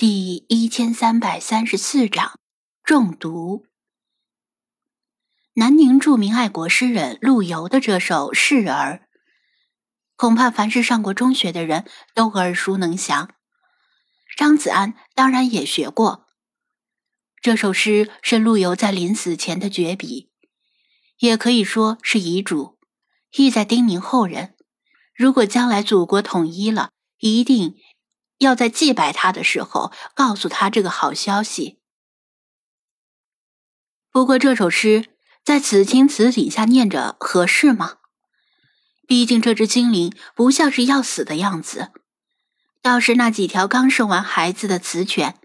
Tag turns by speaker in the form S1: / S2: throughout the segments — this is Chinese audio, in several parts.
S1: 第一千三百三十四章中毒。南宁著名爱国诗人陆游的这首《示儿》，恐怕凡是上过中学的人都耳熟能详。张子安当然也学过。这首诗是陆游在临死前的绝笔，也可以说是遗嘱，意在叮咛后人：如果将来祖国统一了，一定。要在祭拜他的时候告诉他这个好消息。不过这首诗在此情此景下念着合适吗？毕竟这只精灵不像是要死的样子，倒是那几条刚生完孩子的雌犬，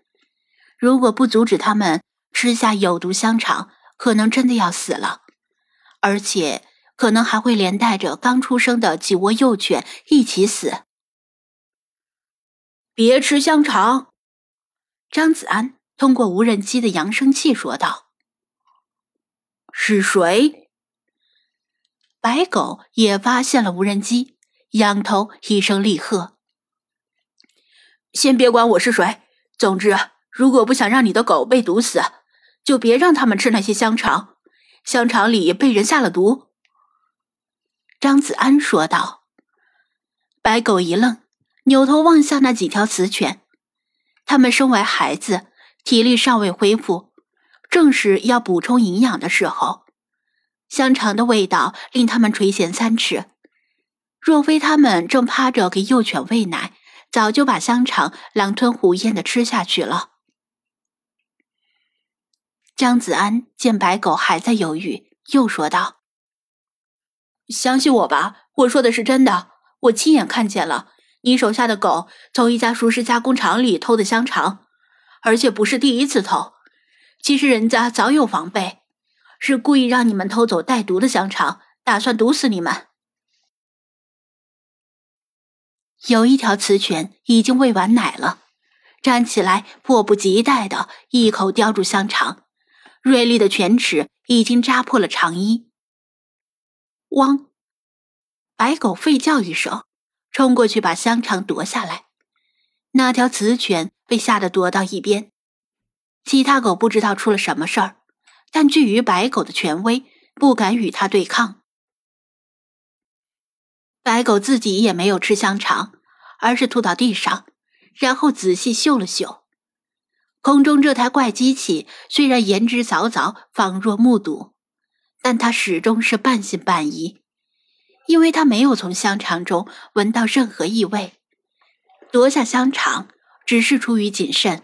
S1: 如果不阻止他们吃下有毒香肠，可能真的要死了，而且可能还会连带着刚出生的几窝幼犬一起死。别吃香肠，张子安通过无人机的扬声器说道：“是谁？”白狗也发现了无人机，仰头一声厉喝：“先别管我是谁，总之，如果不想让你的狗被毒死，就别让他们吃那些香肠。香肠里被人下了毒。”张子安说道。白狗一愣。扭头望向那几条雌犬，它们生完孩子，体力尚未恢复，正是要补充营养的时候。香肠的味道令它们垂涎三尺，若非它们正趴着给幼犬喂奶，早就把香肠狼吞虎咽的吃下去了。张子安见白狗还在犹豫，又说道：“相信我吧，我说的是真的，我亲眼看见了。”你手下的狗从一家熟食加工厂里偷的香肠，而且不是第一次偷。其实人家早有防备，是故意让你们偷走带毒的香肠，打算毒死你们。有一条雌犬已经喂完奶了，站起来，迫不及待的一口叼住香肠，锐利的犬齿已经扎破了肠衣。汪！白狗吠叫一声。冲过去把香肠夺下来，那条雌犬被吓得躲到一边。其他狗不知道出了什么事儿，但惧于白狗的权威，不敢与它对抗。白狗自己也没有吃香肠，而是吐到地上，然后仔细嗅了嗅。空中这台怪机器虽然言之凿凿，仿若目睹，但它始终是半信半疑。因为他没有从香肠中闻到任何异味，夺下香肠只是出于谨慎。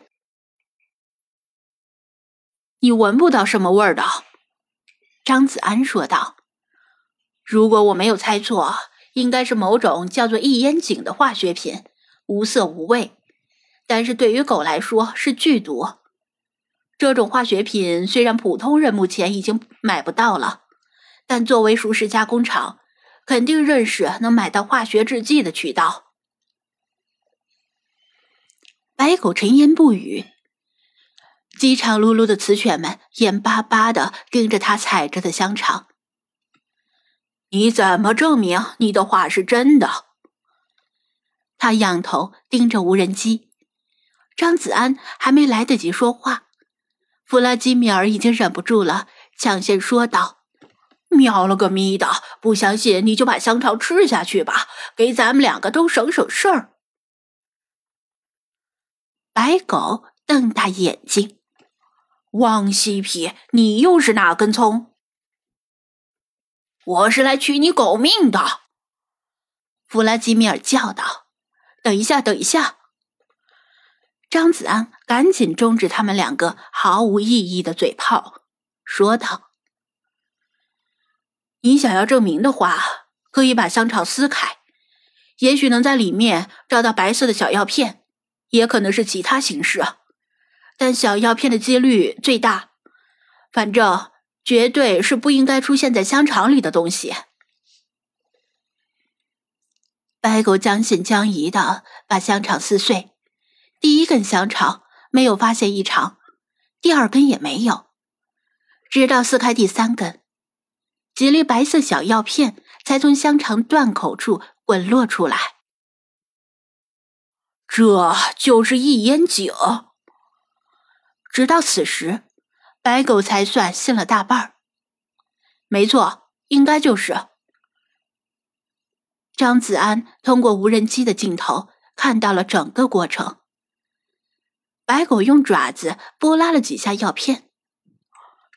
S1: 你闻不到什么味儿的，张子安说道。如果我没有猜错，应该是某种叫做异烟肼的化学品，无色无味，但是对于狗来说是剧毒。这种化学品虽然普通人目前已经买不到了，但作为熟食加工厂。肯定认识能买到化学制剂的渠道。白狗沉吟不语，饥肠辘辘的雌犬们眼巴巴的盯着他踩着的香肠。你怎么证明你的话是真的？他仰头盯着无人机。张子安还没来得及说话，弗拉基米尔已经忍不住了，抢先说道。喵了个咪的！不相信你就把香肠吃下去吧，给咱们两个都省省事儿。白狗瞪大眼睛，汪西皮，你又是哪根葱？我是来取你狗命的！弗拉基米尔叫道：“等一下，等一下！”张子安赶紧终止他们两个毫无意义的嘴炮，说道。你想要证明的话，可以把香肠撕开，也许能在里面找到白色的小药片，也可能是其他形式，但小药片的几率最大。反正绝对是不应该出现在香肠里的东西。白狗将信将疑的把香肠撕碎，第一根香肠没有发现异常，第二根也没有，直到撕开第三根。几粒白色小药片才从香肠断口处滚落出来。这就是一烟井。直到此时，白狗才算信了大半儿。没错，应该就是。张子安通过无人机的镜头看到了整个过程。白狗用爪子拨拉了几下药片，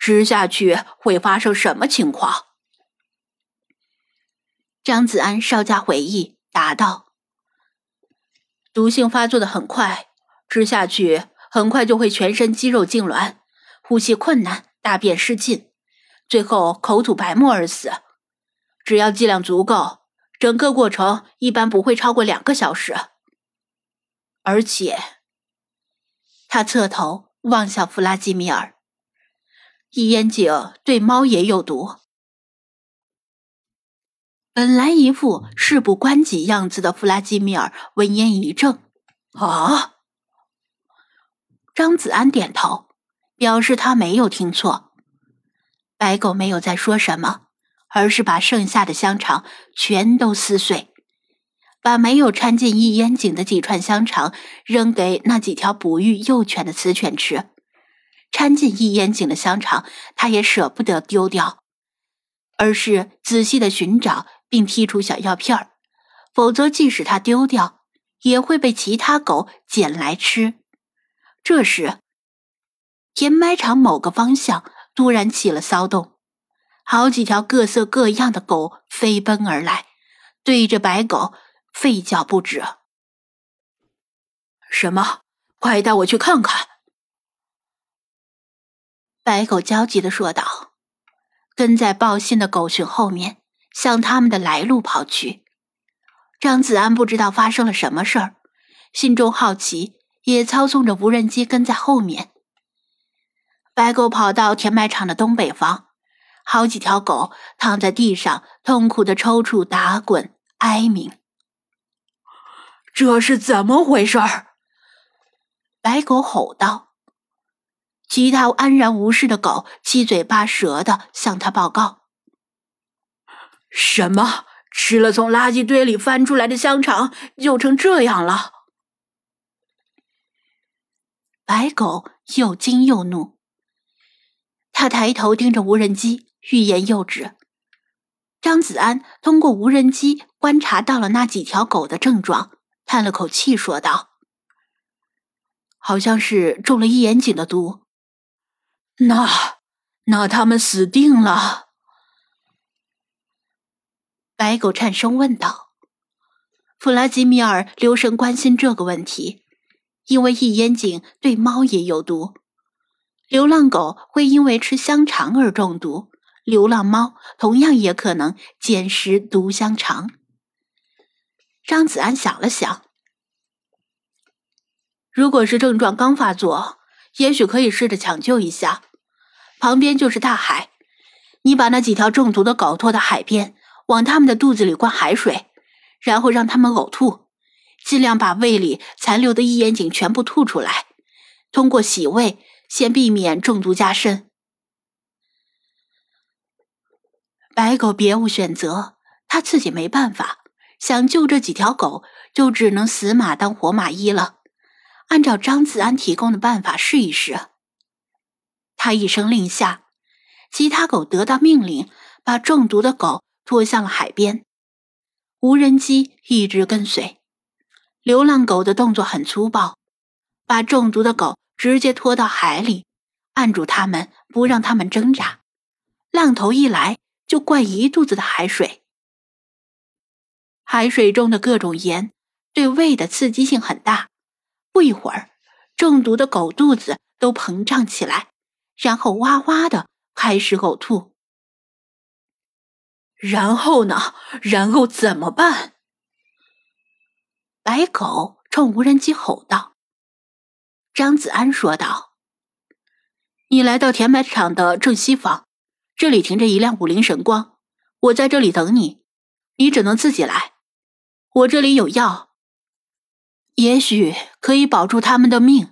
S1: 吃下去会发生什么情况？张子安稍加回忆，答道：“毒性发作的很快，吃下去很快就会全身肌肉痉挛，呼吸困难，大便失禁，最后口吐白沫而死。只要剂量足够，整个过程一般不会超过两个小时。而且，他侧头望向弗拉基米尔，一烟井对猫也有毒。”本来一副事不关己样子的弗拉基米尔闻言一怔：“啊！”张子安点头，表示他没有听错。白狗没有再说什么，而是把剩下的香肠全都撕碎，把没有掺进一烟井的几串香肠扔给那几条哺育幼犬的雌犬吃。掺进一烟井的香肠，他也舍不得丢掉，而是仔细的寻找。并剔除小药片儿，否则即使它丢掉，也会被其他狗捡来吃。这时，填埋场某个方向突然起了骚动，好几条各色各样的狗飞奔而来，对着白狗吠叫不止。什么？快带我去看看！白狗焦急的说道，跟在报信的狗群后面。向他们的来路跑去。张子安不知道发生了什么事儿，心中好奇，也操纵着无人机跟在后面。白狗跑到填埋场的东北方，好几条狗躺在地上，痛苦的抽搐、打滚、哀鸣。这是怎么回事儿？白狗吼道。其他安然无事的狗七嘴八舌的向他报告。什么？吃了从垃圾堆里翻出来的香肠就成这样了？白狗又惊又怒，他抬头盯着无人机，欲言又止。张子安通过无人机观察到了那几条狗的症状，叹了口气说道：“好像是中了一眼井的毒。那，那他们死定了。”白狗颤声问道：“弗拉基米尔留神关心这个问题，因为一烟井对猫也有毒。流浪狗会因为吃香肠而中毒，流浪猫同样也可能捡食毒香肠。”张子安想了想，如果是症状刚发作，也许可以试着抢救一下。旁边就是大海，你把那几条中毒的狗拖到海边。往他们的肚子里灌海水，然后让他们呕吐，尽量把胃里残留的一眼井全部吐出来。通过洗胃，先避免中毒加深。白狗别无选择，他自己没办法，想救这几条狗，就只能死马当活马医了。按照张子安提供的办法试一试。他一声令下，其他狗得到命令，把中毒的狗。拖向了海边，无人机一直跟随。流浪狗的动作很粗暴，把中毒的狗直接拖到海里，按住它们，不让它们挣扎。浪头一来，就灌一肚子的海水。海水中的各种盐对胃的刺激性很大，不一会儿，中毒的狗肚子都膨胀起来，然后哇哇的开始呕吐。然后呢？然后怎么办？白狗冲无人机吼道。张子安说道：“你来到填埋场的正西方，这里停着一辆五菱神光，我在这里等你。你只能自己来。我这里有药，也许可以保住他们的命。”